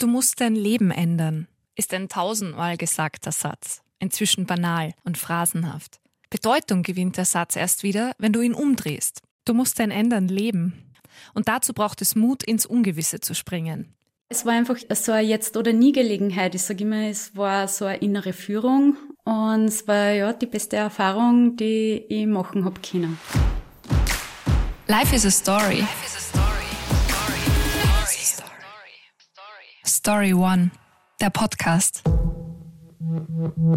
Du musst dein Leben ändern, ist ein tausendmal gesagter Satz, inzwischen banal und phrasenhaft. Bedeutung gewinnt der Satz erst wieder, wenn du ihn umdrehst. Du musst dein Ändern leben. Und dazu braucht es Mut, ins Ungewisse zu springen. Es war einfach so eine Jetzt- oder Nie-Gelegenheit. Ich sage immer, es war so eine innere Führung und es war ja die beste Erfahrung, die ich machen habe können. Life is a story. Story One, der Podcast.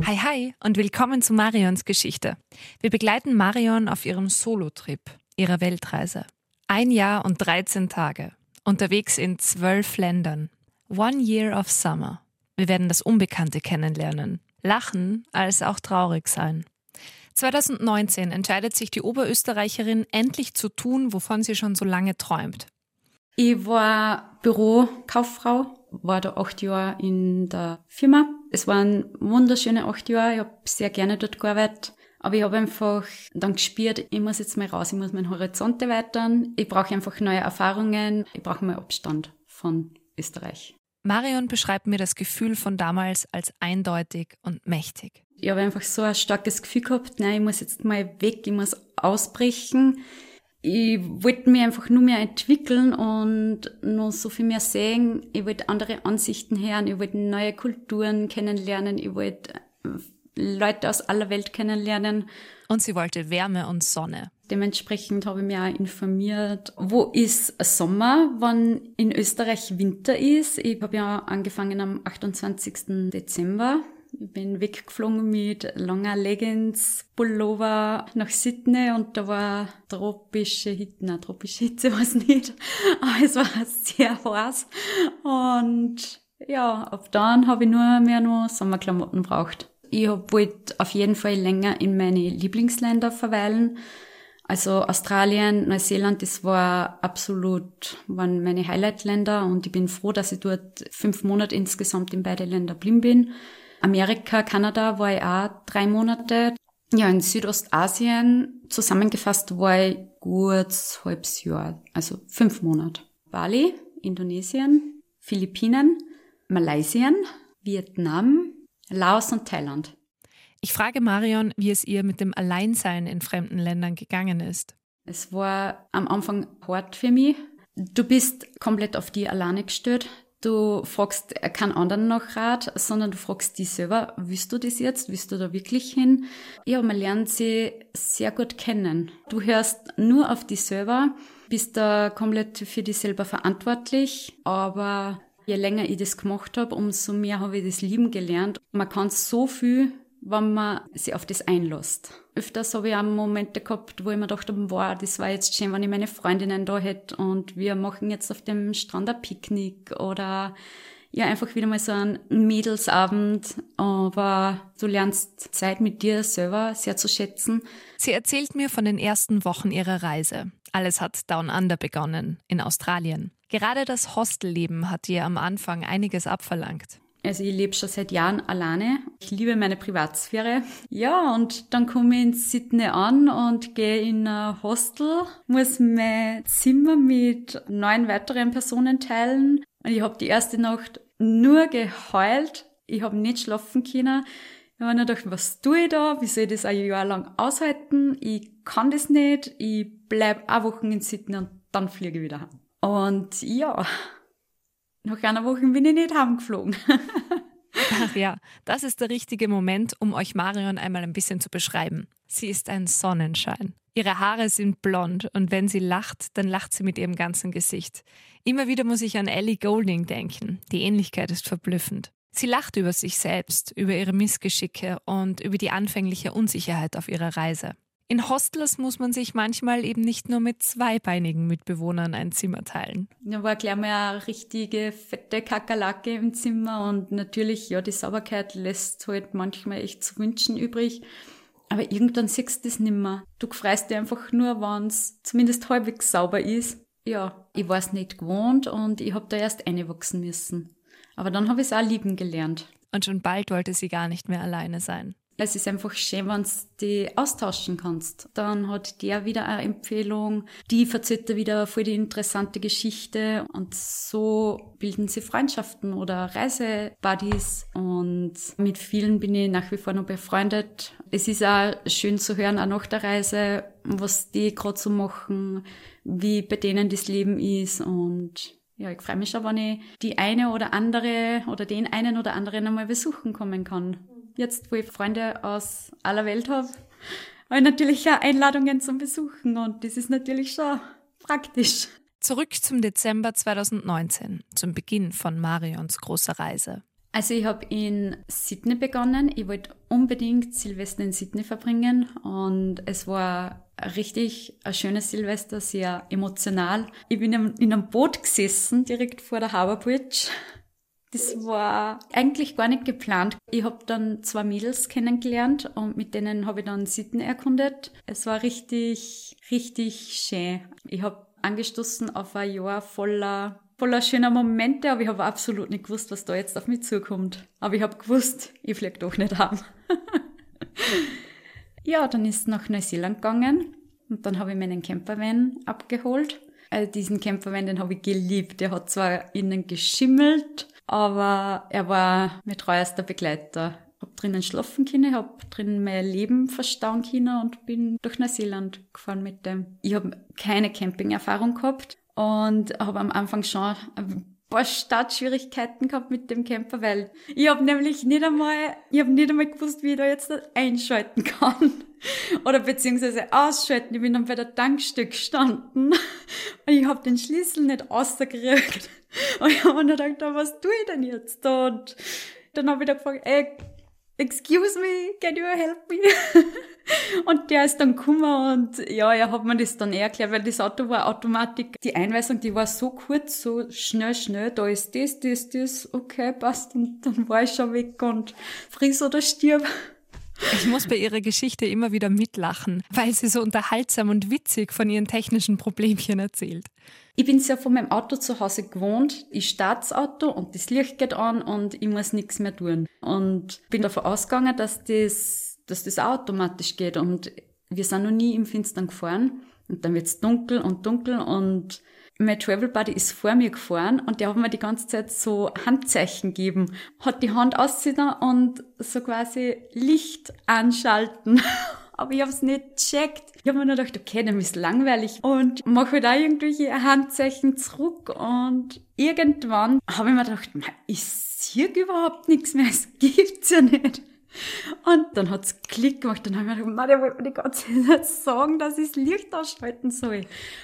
Hi, hi und willkommen zu Marions Geschichte. Wir begleiten Marion auf ihrem Solo-Trip, ihrer Weltreise. Ein Jahr und 13 Tage, unterwegs in zwölf Ländern. One Year of Summer. Wir werden das Unbekannte kennenlernen, lachen als auch traurig sein. 2019 entscheidet sich die Oberösterreicherin endlich zu tun, wovon sie schon so lange träumt. Ich war Bürokauffrau, war da acht Jahre in der Firma. Es waren wunderschöne acht Jahre, ich habe sehr gerne dort gearbeitet. Aber ich habe einfach dann gespürt, ich muss jetzt mal raus, ich muss meinen Horizont erweitern, ich brauche einfach neue Erfahrungen, ich brauche mal Abstand von Österreich. Marion beschreibt mir das Gefühl von damals als eindeutig und mächtig. Ich habe einfach so ein starkes Gefühl gehabt, nein, ich muss jetzt mal weg, ich muss ausbrechen ich wollte mich einfach nur mehr entwickeln und noch so viel mehr sehen. Ich wollte andere Ansichten hören, ich wollte neue Kulturen kennenlernen, ich wollte äh, Leute aus aller Welt kennenlernen. Und sie wollte Wärme und Sonne. Dementsprechend habe ich mich auch informiert, wo ist Sommer, wann in Österreich Winter ist. Ich habe ja angefangen am 28. Dezember ich bin weggeflogen mit langer Leggings, Pullover nach Sydney und da war tropische Hitze, nein, tropische Hitze war es nicht, aber es war sehr heiß. Und ja, ab dann habe ich nur mehr nur Sommerklamotten braucht. Ich wollte auf jeden Fall länger in meine Lieblingsländer verweilen. Also Australien, Neuseeland, das war absolut, waren meine Highlight-Länder und ich bin froh, dass ich dort fünf Monate insgesamt in beide Länder blieben bin. Amerika, Kanada war ich auch drei Monate. Ja, in Südostasien zusammengefasst war ich gut halbes Jahr, also fünf Monate. Bali, Indonesien, Philippinen, Malaysien, Vietnam, Laos und Thailand. Ich frage Marion, wie es ihr mit dem Alleinsein in fremden Ländern gegangen ist. Es war am Anfang hart für mich. Du bist komplett auf die alleine gestellt. Du fragst keinen anderen nach Rat, sondern du fragst dich selber, willst du das jetzt? Willst du da wirklich hin? Ja, man lernt sie sehr gut kennen. Du hörst nur auf dich selber, bist da komplett für dich selber verantwortlich, aber je länger ich das gemacht habe, umso mehr habe ich das lieben gelernt. Man kann so viel wenn man sich auf das einlässt. Öfters habe ich auch Momente gehabt, wo ich mir dachte, wow, das war jetzt schön, wenn ich meine Freundinnen da hätte und wir machen jetzt auf dem Strand ein Picknick oder ja, einfach wieder mal so einen Mädelsabend, aber du lernst Zeit mit dir selber sehr zu schätzen. Sie erzählt mir von den ersten Wochen ihrer Reise. Alles hat Down Under begonnen, in Australien. Gerade das Hostelleben hat ihr am Anfang einiges abverlangt. Also ich lebe schon seit Jahren alleine. Ich liebe meine Privatsphäre. Ja, und dann komme ich in Sydney an und gehe in ein Hostel, muss mein Zimmer mit neun weiteren Personen teilen. Und ich habe die erste Nacht nur geheult. Ich habe nicht schlafen können. Ich habe mir gedacht, was tue ich da? Wie soll ich das ein Jahr lang aushalten? Ich kann das nicht. Ich bleib eine Woche in Sydney und dann fliege ich wieder heim. Und ja, nach einer Woche bin ich nicht heimgeflogen. Ach ja, das ist der richtige Moment, um euch Marion einmal ein bisschen zu beschreiben. Sie ist ein Sonnenschein. Ihre Haare sind blond und wenn sie lacht, dann lacht sie mit ihrem ganzen Gesicht. Immer wieder muss ich an Ellie Golding denken. Die Ähnlichkeit ist verblüffend. Sie lacht über sich selbst, über ihre Missgeschicke und über die anfängliche Unsicherheit auf ihrer Reise. In Hostels muss man sich manchmal eben nicht nur mit zweibeinigen Mitbewohnern ein Zimmer teilen. Da war gleich mal eine richtige fette Kakerlake im Zimmer und natürlich, ja, die Sauberkeit lässt halt manchmal echt zu wünschen übrig. Aber irgendwann siehst du das nimmer. Du freust dich einfach nur, wenn es zumindest halbwegs sauber ist. Ja, ich war es nicht gewohnt und ich habe da erst einwachsen müssen. Aber dann habe ich es auch lieben gelernt. Und schon bald wollte sie gar nicht mehr alleine sein. Es ist einfach schön, wenn du die austauschen kannst. Dann hat der wieder eine Empfehlung, die verzählt er wieder voll die interessante Geschichte und so bilden sie Freundschaften oder Reisebuddies und mit vielen bin ich nach wie vor noch befreundet. Es ist auch schön zu hören, auch nach der Reise, was die gerade so machen, wie bei denen das Leben ist und ja, ich freue mich schon, wenn ich die eine oder andere oder den einen oder anderen einmal besuchen kommen kann. Jetzt, wo ich Freunde aus aller Welt habe, habe ich natürlich auch Einladungen zum Besuchen und das ist natürlich schon praktisch. Zurück zum Dezember 2019, zum Beginn von Marions großer Reise. Also ich habe in Sydney begonnen. Ich wollte unbedingt Silvester in Sydney verbringen und es war richtig ein schönes Silvester, sehr emotional. Ich bin in einem Boot gesessen, direkt vor der Harbour Bridge. Das war eigentlich gar nicht geplant. Ich habe dann zwei Mädels kennengelernt und mit denen habe ich dann Sydney erkundet. Es war richtig, richtig schön. Ich habe angestoßen auf ein Jahr voller voller schöner Momente, aber ich habe absolut nicht gewusst, was da jetzt auf mich zukommt. Aber ich habe gewusst, ich fliege doch nicht haben. ja, dann ist nach Neuseeland gegangen und dann habe ich meinen Campervan abgeholt. Also diesen Campervan, den habe ich geliebt. Der hat zwar innen geschimmelt, aber er war mein treuester Begleiter. Habe drinnen schlafen können, habe drinnen mein Leben verstauen können und bin durch Neuseeland gefahren mit dem. Ich habe keine Camping-Erfahrung gehabt und habe am Anfang schon ein paar Startschwierigkeiten gehabt mit dem Camper, weil ich habe nämlich nicht einmal, ich habe nicht einmal gewusst, wie ich da jetzt einschalten kann. Oder beziehungsweise ausschalten. Ich bin dann bei der Tankstelle gestanden und ich habe den Schlüssel nicht rausgekriegt. Und ich habe mir gedacht, was tue ich denn jetzt? Und dann habe ich da gefragt, ey, excuse me, can you help me? und der ist dann gekommen und ja, er hat mir das dann erklärt, weil das Auto war Automatik. Die Einweisung, die war so kurz, so schnell, schnell, da ist das, das, das, okay, passt. Und dann war ich schon weg und friss oder stirb. Ich muss bei ihrer Geschichte immer wieder mitlachen, weil sie so unterhaltsam und witzig von ihren technischen Problemchen erzählt. Ich bin ja von meinem Auto zu Hause gewohnt. Ich starte das Auto und das Licht geht an und ich muss nichts mehr tun. Und bin davon ausgegangen, dass das, dass das automatisch geht. Und wir sind noch nie im Finstern gefahren. Und dann wird's dunkel und dunkel und mein Travel Buddy ist vor mir gefahren und der hat mir die ganze Zeit so Handzeichen gegeben, hat die Hand ausziehen und so quasi Licht anschalten. Aber ich habe es nicht gecheckt. Ich habe mir nur gedacht, okay, dann ist langweilig und mache halt auch irgendwelche Handzeichen zurück und irgendwann habe ich mir gedacht, ich sehe überhaupt nichts mehr, es gibt's ja nicht. Und dann hat's Klick gemacht. Dann habe ich mir gedacht, der wollte mir die ganze Zeit sagen, dass ich das Licht ausschalten soll.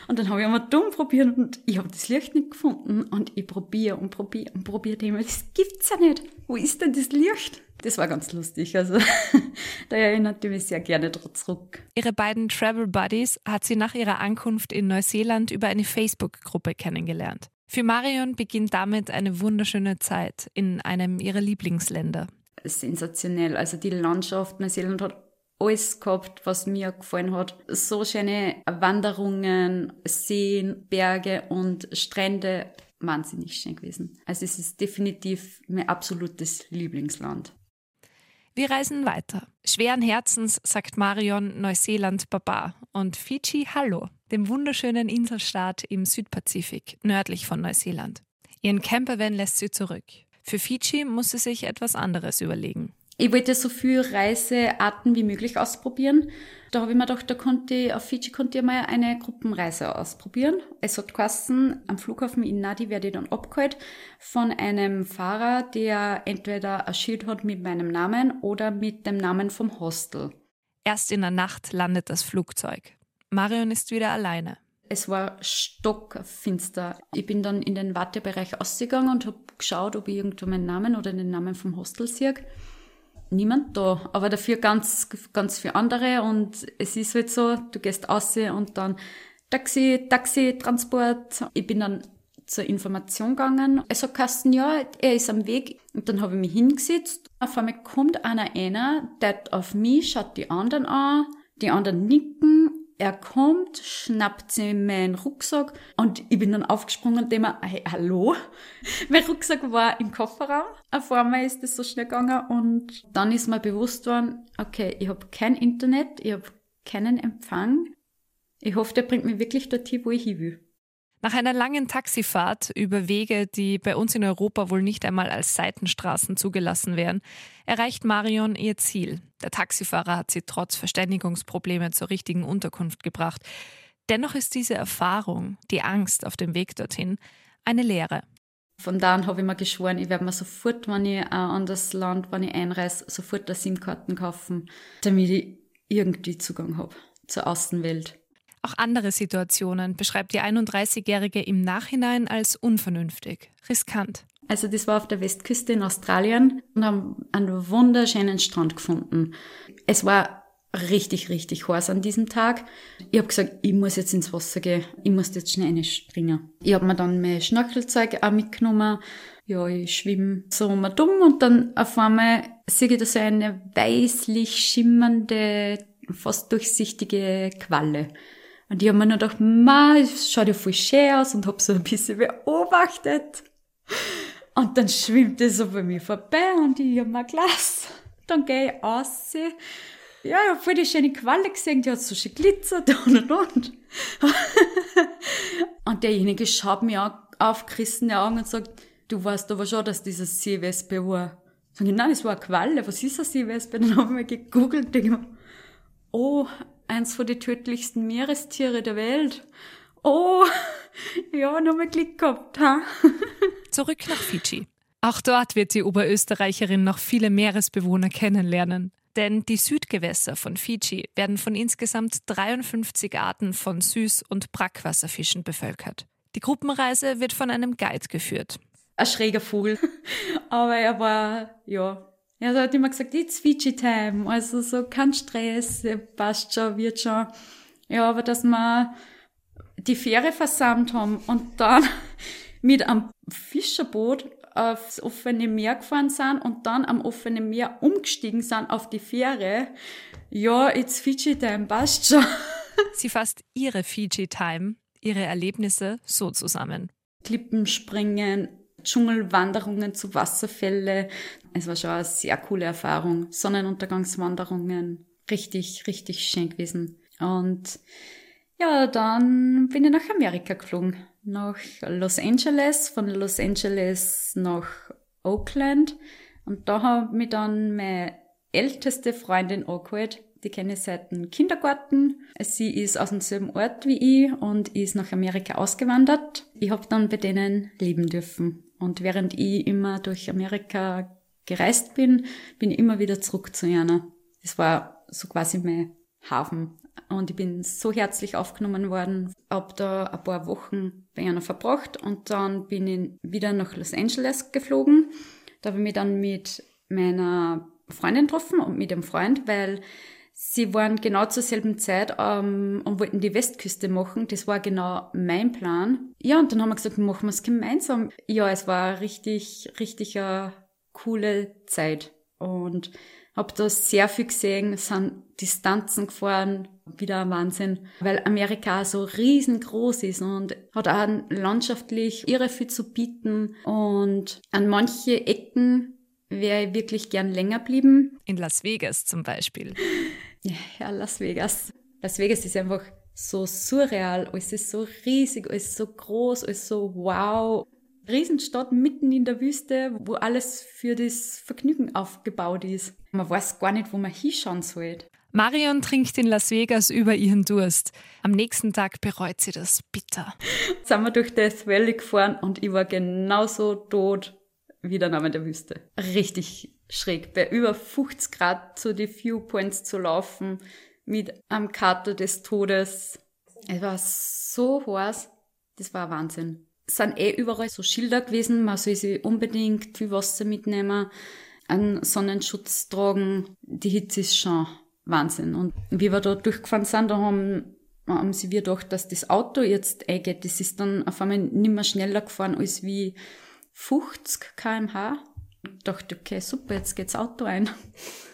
Und dann habe ich einmal dumm probiert und ich habe das Licht nicht gefunden. Und ich probiere und probiere und probiere immer. Das gibt's ja nicht. Wo ist denn das Licht? Das war ganz lustig. Also da erinnert mich sehr gerne zurück. Ihre beiden Travel Buddies hat sie nach ihrer Ankunft in Neuseeland über eine Facebook-Gruppe kennengelernt. Für Marion beginnt damit eine wunderschöne Zeit in einem ihrer Lieblingsländer sensationell. Also die Landschaft Neuseeland hat alles gehabt, was mir gefallen hat. So schöne Wanderungen, Seen, Berge und Strände. Wahnsinnig schön gewesen. Also es ist definitiv mein absolutes Lieblingsland. Wir reisen weiter. Schweren Herzens sagt Marion Neuseeland Baba und Fiji Hallo, dem wunderschönen Inselstaat im Südpazifik, nördlich von Neuseeland. Ihren Campervan lässt sie zurück. Für Fiji muss sie sich etwas anderes überlegen. Ich wollte so viele Reisearten wie möglich ausprobieren. Da habe ich mir gedacht, da konnte ich, auf Fiji konnte ich mal eine Gruppenreise ausprobieren. Es hat geheißen, am Flughafen in Nadi werde ich dann abgeholt von einem Fahrer, der entweder ein Schild hat mit meinem Namen oder mit dem Namen vom Hostel. Erst in der Nacht landet das Flugzeug. Marion ist wieder alleine. Es war stockfinster. Ich bin dann in den Wartebereich ausgegangen und habe geschaut, ob ich irgendwo meinen Namen oder den Namen vom Hostel sehe. Niemand da, aber dafür ganz, ganz viele andere und es ist halt so, du gehst aus und dann Taxi, Taxi, Transport. Ich bin dann zur Information gegangen. Hat geheißen, ja, er ist am Weg. Und dann habe ich mich hingesetzt. Auf einmal kommt einer einer, der auf mich, schaut die anderen an, die anderen nicken Er kommt, schnappt sich meinen Rucksack und ich bin dann aufgesprungen und dem hey, hallo? mein Rucksack war im Kofferraum. Auf einmal ist das so schnell gegangen und dann ist mir bewusst worden, okay, ich habe kein Internet, ich habe keinen Empfang. Ich hoffe, der bringt mich wirklich dorthin, wo ich hin will. Nach einer langen Taxifahrt über Wege, die bei uns in Europa wohl nicht einmal als Seitenstraßen zugelassen wären, erreicht Marion ihr Ziel. Der Taxifahrer hat sie trotz Verständigungsprobleme zur richtigen Unterkunft gebracht. Dennoch ist diese Erfahrung, die Angst auf dem Weg dorthin, eine Lehre. Von da an habe ich mir geschworen, ich werde mir sofort, wenn ich an das Land, wenn ich einreise, sofort eine SIM-Karten kaufen, damit ich irgendwie Zugang habe zur Außenwelt. Auch andere Situationen beschreibt die 31-Jährige im Nachhinein als unvernünftig, riskant. Also das war auf der Westküste in Australien und haben einen wunderschönen Strand gefunden. Es war richtig, richtig heiß an diesem Tag. Ich habe gesagt, ich muss jetzt ins Wasser gehen, ich muss jetzt schnell reinspringen. Ich habe mir dann mein Schnorchelzeug auch mitgenommen. Ja, ich schwimme so mal dumm und dann auf einmal sehe ich da so eine weißlich schimmernde, fast durchsichtige Qualle. Und ich habe mir nur gedacht, ma, es schaut ja voll schön aus und habe so ein bisschen beobachtet. Und dann schwimmt es so bei mir vorbei und ich habe mir Glas. Dann gehe ich raus. Ja, ich habe voll die schöne Qualle gesehen, die hat so schön glitzert und und und. und derjenige schaut mir an, aufgerissene Augen und sagt, du weißt aber schon, dass dieses Seewespe war. Sag ich, nein, das war eine Qualle, was ist eine Seewespe? Dann habe ich mir gegoogelt und denke mir, oh, eins von den tödlichsten Meerestiere der Welt. Oh, ja, nochmal Glück gehabt, ha? Zurück nach Fidschi. Auch dort wird die Oberösterreicherin noch viele Meeresbewohner kennenlernen. Denn die Südgewässer von Fidschi werden von insgesamt 53 Arten von Süß- und Brackwasserfischen bevölkert. Die Gruppenreise wird von einem Guide geführt. Ein schräger Vogel. Aber er war, ja, ja, da hat immer gesagt, it's Fiji Time. Also so kein Stress, passt schon, wird schon. Ja, aber dass wir die Fähre versammelt haben und dann mit einem Fischerboot aufs offene Meer gefahren sind und dann am offenen Meer umgestiegen sind auf die Fähre. Ja, it's Fiji Time, passt schon. Sie fasst ihre Fiji Time, ihre Erlebnisse so zusammen. Klippenspringen, Dschungelwanderungen zu Wasserfälle. Es war schon eine sehr coole Erfahrung. Sonnenuntergangswanderungen. Richtig, richtig schön gewesen. Und ja, dann bin ich nach Amerika geflogen. Nach Los Angeles, von Los Angeles nach Oakland. Und da habe mich dann meine älteste Freundin angeholt. Die kenne ich seit dem Kindergarten. Sie ist aus demselben Ort wie ich und ist nach Amerika ausgewandert. Ich habe dann bei denen leben dürfen. Und während ich immer durch Amerika gereist bin, bin ich immer wieder zurück zu Jana. Das war so quasi mein Hafen. Und ich bin so herzlich aufgenommen worden, hab da ein paar Wochen bei Jana verbracht und dann bin ich wieder nach Los Angeles geflogen. Da habe ich mich dann mit meiner Freundin getroffen und mit dem Freund, weil Sie waren genau zur selben Zeit ähm, und wollten die Westküste machen. Das war genau mein Plan. Ja, und dann haben wir gesagt, machen wir es gemeinsam. Ja, es war richtig, richtig eine coole Zeit. Und habe da sehr viel gesehen, sind Distanzen gefahren, wieder ein Wahnsinn, weil Amerika so riesengroß ist und hat auch landschaftlich irre viel zu bieten und an manche Ecken wäre ich wirklich gern länger blieben. In Las Vegas zum Beispiel. Ja, Las Vegas. Las Vegas ist einfach so surreal, alles ist so riesig, alles so groß, alles so wow. Riesenstadt mitten in der Wüste, wo alles für das Vergnügen aufgebaut ist. Man weiß gar nicht, wo man hinschauen soll. Marion trinkt in Las Vegas über ihren Durst. Am nächsten Tag bereut sie das bitter. Jetzt sind wir durch Death Valley gefahren und ich war genauso tot wie der Name der Wüste. Richtig schräg, bei über 50 Grad zu die Viewpoints zu laufen, mit am Kater des Todes. Es war so heiß, das war Wahnsinn. Es sind eh überall so Schilder gewesen, man soll sich unbedingt viel Wasser mitnehmen, einen Sonnenschutz tragen. Die Hitze ist schon Wahnsinn. Und wie wir da durchgefahren sind, da haben, haben sie wir gedacht, dass das Auto jetzt eingeht. Das ist dann auf einmal nicht mehr schneller gefahren als wie 50 kmh. Ich dachte, okay, super, jetzt geht's Auto ein.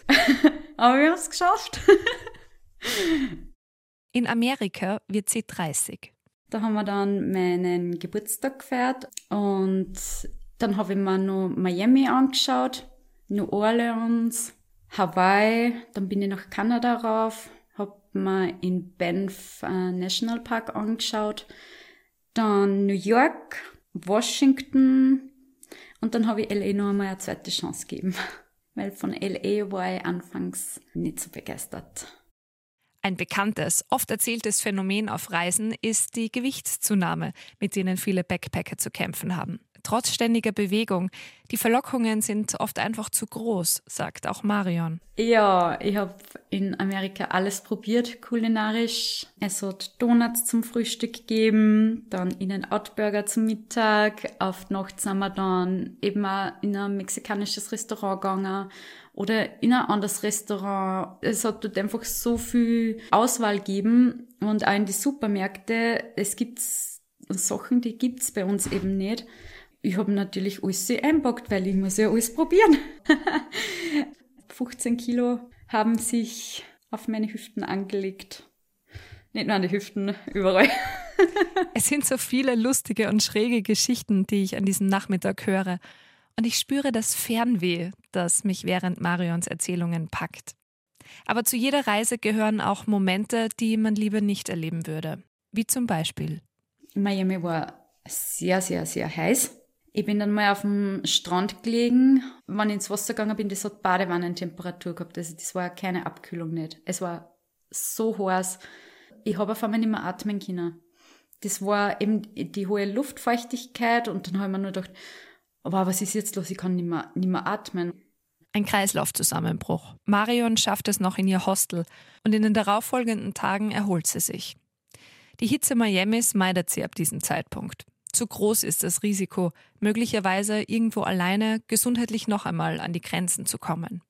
Aber wir haben es geschafft. In Amerika wird sie 30. Da haben wir dann meinen Geburtstag gefeiert und dann habe ich mir noch Miami angeschaut, New Orleans, Hawaii, dann bin ich nach Kanada rauf, habe mir in Banff äh, National Park angeschaut, dann New York, Washington und dann habe ich LA noch einmal eine zweite Chance gegeben, weil von LA war ich anfangs nicht so begeistert. Ein bekanntes, oft erzähltes Phänomen auf Reisen ist die Gewichtszunahme, mit denen viele Backpacker zu kämpfen haben trotz ständiger Bewegung. Die Verlockungen sind oft einfach zu groß, sagt auch Marion. Ja, ich habe in Amerika alles probiert, kulinarisch. Es hat Donuts zum Frühstück gegeben, dann In-N-Out-Burger zum Mittag. Auf Nacht sind wir dann eben auch in ein mexikanisches Restaurant gegangen oder in ein anderes Restaurant. Es hat dort einfach so viel Auswahl gegeben und auch in die Supermärkte. Es gibt Sachen, die gibt's bei uns eben nicht ich habe natürlich alles einpackt, weil ich muss ja alles probieren. 15 Kilo haben sich auf meine Hüften angelegt. Nicht nur an die Hüften, überall. es sind so viele lustige und schräge Geschichten, die ich an diesem Nachmittag höre. Und ich spüre das Fernweh, das mich während Marions Erzählungen packt. Aber zu jeder Reise gehören auch Momente, die man lieber nicht erleben würde. Wie zum Beispiel. Miami war sehr, sehr, sehr heiß. Ich bin dann mal auf dem Strand gelegen. Wenn ich ins Wasser gegangen bin, das hat Badewannentemperatur gehabt. Also das war keine Abkühlung nicht. Es war so heiß. Ich habe auf einmal nicht mehr atmen können. Das war eben die hohe Luftfeuchtigkeit und dann habe ich mir nur gedacht, aber was ist jetzt los? Ich kann nicht mehr, nicht mehr atmen. Ein Kreislaufzusammenbruch. Marion schafft es noch in ihr Hostel und in den darauffolgenden Tagen erholt sie sich. Die Hitze Miamis meidet sie ab diesem Zeitpunkt zu groß ist das Risiko, möglicherweise irgendwo alleine gesundheitlich noch einmal an die Grenzen zu kommen.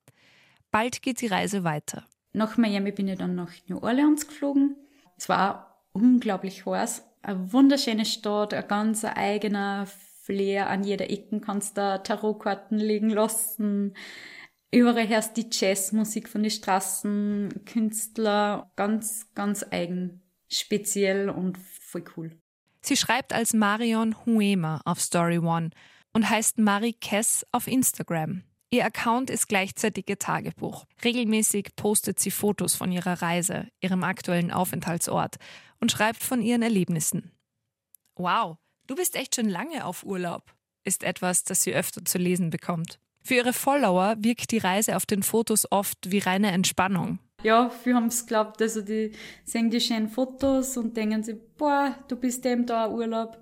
Bald geht die Reise weiter. Nach Miami bin ich dann nach New Orleans geflogen. Es war unglaublich heiß. Eine wunderschöne Stadt, ein ganz eigener Flair. An jeder Ecke kannst du Tarotkarten liegen lassen. Überall hörst die Jazzmusik von den Straßen, Künstler. Ganz, ganz eigen, speziell und voll cool. Sie schreibt als Marion Huema auf Story One und heißt Marie Kess auf Instagram. Ihr Account ist gleichzeitig ihr Tagebuch. Regelmäßig postet sie Fotos von ihrer Reise, ihrem aktuellen Aufenthaltsort und schreibt von ihren Erlebnissen. Wow, du bist echt schon lange auf Urlaub, ist etwas, das sie öfter zu lesen bekommt. Für ihre Follower wirkt die Reise auf den Fotos oft wie reine Entspannung ja, viele haben es geglaubt, also die sehen die schönen Fotos und denken sich, boah, du bist eben da Urlaub.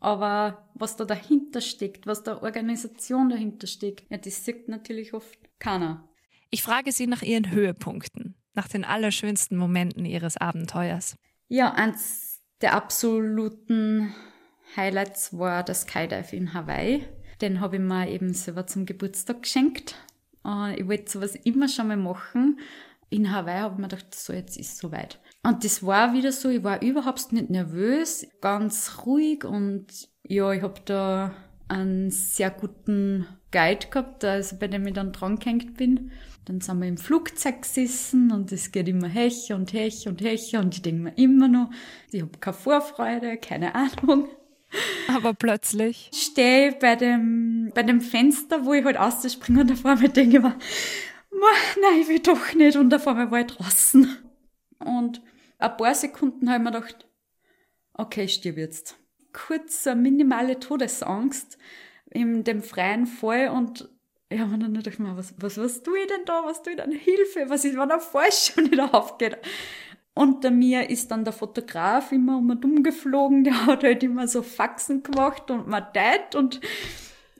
Aber was da dahinter steckt, was da Organisation dahinter steckt, ja, das sieht natürlich oft keiner. Ich frage sie nach ihren Höhepunkten, nach den allerschönsten Momenten ihres Abenteuers. Ja, eins der absoluten Highlights war das Skydive in Hawaii. Den habe ich mir eben selber zum Geburtstag geschenkt. Äh, ich wollte sowas immer schon mal machen in Hawaii habe ich mir gedacht, so jetzt ist es soweit. Und das war wieder so, ich war überhaupt nicht nervös, ganz ruhig und ja, ich habe da einen sehr guten Guide gehabt, also bei dem ich dann dran gehängt bin. Dann sind wir im Flugzeug gesessen und es geht immer hecher und hecher und hecher und ich denke mir immer noch, ich habe keine Vorfreude, keine Ahnung. Aber plötzlich stehe bei dem, bei dem Fenster, wo ich halt ausspringe und da vor mir denke ich mir, nein, ich will doch nicht. Und auf einmal war ich draußen. Und ein paar Sekunden habe ich mir gedacht, okay, ich stirb jetzt. Kurz eine minimale Todesangst in dem freien Fall und ja, und dann dachte ich mir, was, was, was tue ich denn da? Was tue ich denn? Hilfe! Was ist, wenn er falsch schon wieder aufgeht? Unter mir ist dann der Fotograf immer um und um geflogen, der hat halt immer so Faxen gemacht und man teilt und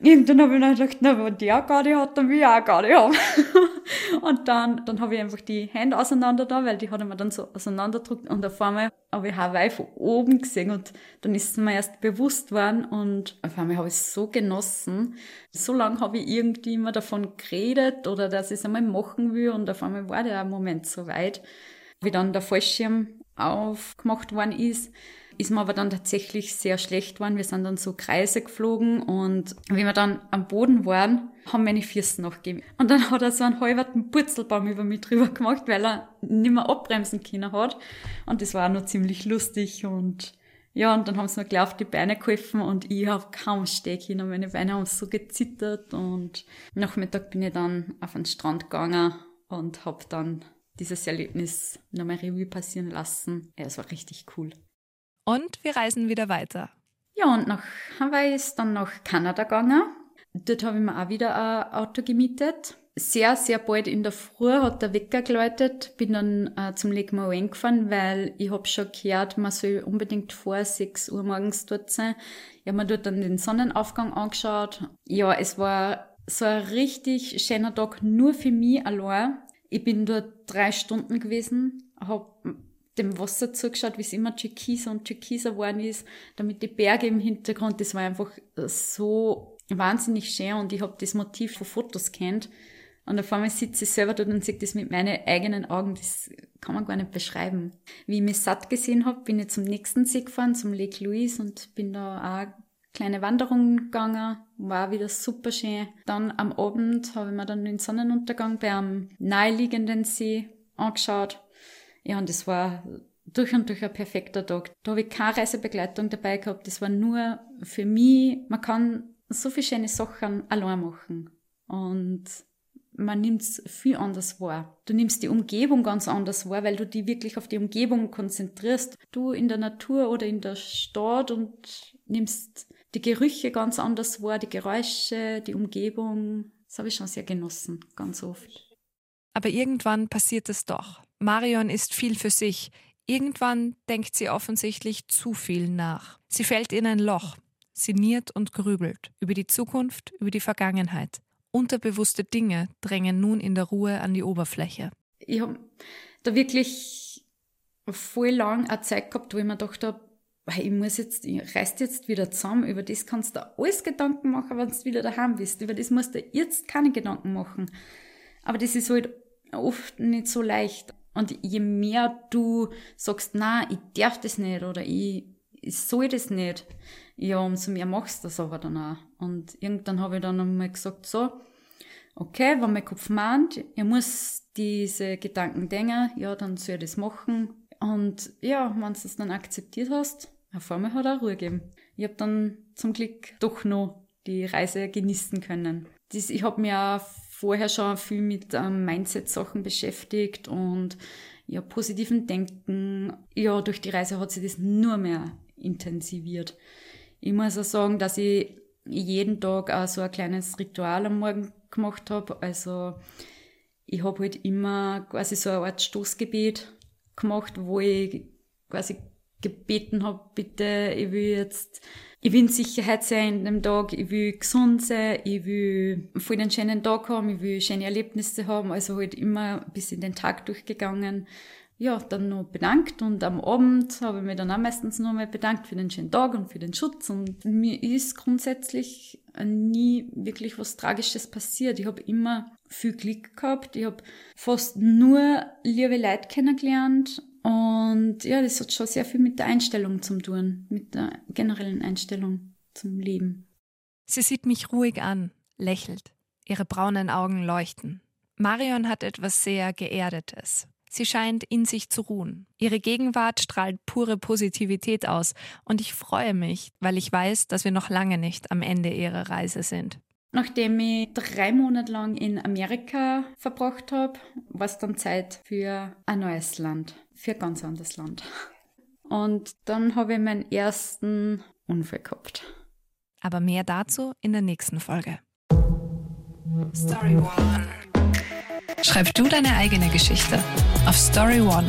irgendwann habe ich dann gedacht, na, wenn der Garde hat, dann will ich auch Garde haben. und dann, dann habe ich einfach die Hände auseinander da, weil die hat mir dann so auseinanderdrückt und auf einmal habe ich Hawaii von oben gesehen und dann ist es mir erst bewusst worden und auf einmal habe ich es so genossen. So lange habe ich irgendwie immer davon geredet oder dass ich es einmal machen will und auf einmal war der Moment so weit. Wie dann der Fallschirm aufgemacht worden ist, ist mir aber dann tatsächlich sehr schlecht geworden. Wir sind dann so Kreise geflogen und wenn wir dann am Boden waren, haben meine Füße nachgegeben. Und dann hat er so einen halberten Purzelbaum über mich drüber gemacht, weil er nicht mehr abbremsen können hat. Und das war auch noch ziemlich lustig und ja, und dann haben sie mir gleich auf die Beine geholfen und ich habe kaum stehen können. Meine Beine haben so gezittert und Nachmittag bin ich dann auf den Strand gegangen und habe dann dieses Erlebnis nochmal Revue passieren lassen. Ja, es war richtig cool. Und wir reisen wieder weiter. Ja, und nach Hawaii ist dann nach Kanada gegangen. Dort habe ich mir auch wieder ein Auto gemietet. Sehr, sehr bald in der Früh hat der Wecker geläutet. Bin dann äh, zum Lake Moen gefahren, weil ich habe schon gehört, man soll unbedingt vor 6 Uhr morgens dort sein. Ich habe mir dort dann den Sonnenaufgang angeschaut. Ja, es war so ein richtig schöner Tag nur für mich allein. Ich bin dort drei Stunden gewesen, habe dem Wasser zugeschaut, wie es immer türkiser und türkiser geworden ist, damit die Berge im Hintergrund, das war einfach so wahnsinnig schön und ich habe das Motiv von Fotos kennt. Und auf einmal sitze ich selber dort und sehe das mit meinen eigenen Augen, das kann man gar nicht beschreiben. Wie ich mich satt gesehen habe, bin ich zum nächsten See gefahren, zum Lake Louise und bin da auch kleine Wanderung gegangen, war wieder super schön. Dann am Abend habe ich mir dann den Sonnenuntergang beim naheliegenden See angeschaut. Ja, und das war durch und durch ein perfekter Tag. Da habe ich keine Reisebegleitung dabei gehabt. Das war nur für mich, man kann so viele schöne Sachen allein machen. Und man nimmt es viel anders wahr. Du nimmst die Umgebung ganz anders wahr, weil du die wirklich auf die Umgebung konzentrierst. Du in der Natur oder in der Stadt und nimmst die Gerüche ganz anders wahr, die Geräusche, die Umgebung. Das habe ich schon sehr genossen, ganz oft. Aber irgendwann passiert es doch. Marion ist viel für sich. Irgendwann denkt sie offensichtlich zu viel nach. Sie fällt in ein Loch, sinniert und grübelt über die Zukunft, über die Vergangenheit. Unterbewusste Dinge drängen nun in der Ruhe an die Oberfläche. Ich habe da wirklich voll lang eine Zeit gehabt, wo ich mir dachte, weil ich muss jetzt, ich reiß jetzt wieder zusammen, über das kannst du alles Gedanken machen, wenn du wieder daheim bist. Über das musst du jetzt keine Gedanken machen. Aber das ist halt oft nicht so leicht. Und je mehr du sagst, na, ich darf das nicht oder ich, ich soll das nicht, ja, umso mehr machst du das aber dann auch. Und irgendwann habe ich dann einmal gesagt, so, okay, wenn mein Kopf meint, ich muss diese Gedanken denken, ja, dann soll ich das machen. Und ja, wenn du das dann akzeptiert hast, auf einmal hat er Ruhe gegeben. Ich habe dann zum Glück doch noch die Reise genießen können. Das, ich habe mich auch vorher schon viel mit ähm, Mindset-Sachen beschäftigt und ja, positiven Denken. Ja, durch die Reise hat sich das nur mehr intensiviert. Ich muss auch sagen, dass ich jeden Tag auch so ein kleines Ritual am Morgen gemacht habe. Also ich habe halt immer quasi so eine Art Stoßgebet gemacht, wo ich quasi gebeten habe, bitte, ich will jetzt, ich will in Sicherheit sein in dem Tag, ich will gesund sein, ich will voll einen schönen Tag haben, ich will schöne Erlebnisse haben, also halt immer bis in den Tag durchgegangen. Ja, dann noch bedankt und am Abend habe ich mich dann auch meistens noch mal bedankt für den schönen Tag und für den Schutz und mir ist grundsätzlich nie wirklich was Tragisches passiert. Ich habe immer viel Glück gehabt, ich habe fast nur liebe Leute kennengelernt und ja, das hat schon sehr viel mit der Einstellung zu tun, mit der generellen Einstellung zum Leben. Sie sieht mich ruhig an, lächelt. Ihre braunen Augen leuchten. Marion hat etwas sehr Geerdetes. Sie scheint in sich zu ruhen. Ihre Gegenwart strahlt pure Positivität aus und ich freue mich, weil ich weiß, dass wir noch lange nicht am Ende ihrer Reise sind. Nachdem ich drei Monate lang in Amerika verbracht habe, war es dann Zeit für ein neues Land, für ein ganz anderes Land. Und dann habe ich meinen ersten Unfall gehabt. Aber mehr dazu in der nächsten Folge. Story One. Schreib du deine eigene Geschichte auf Story One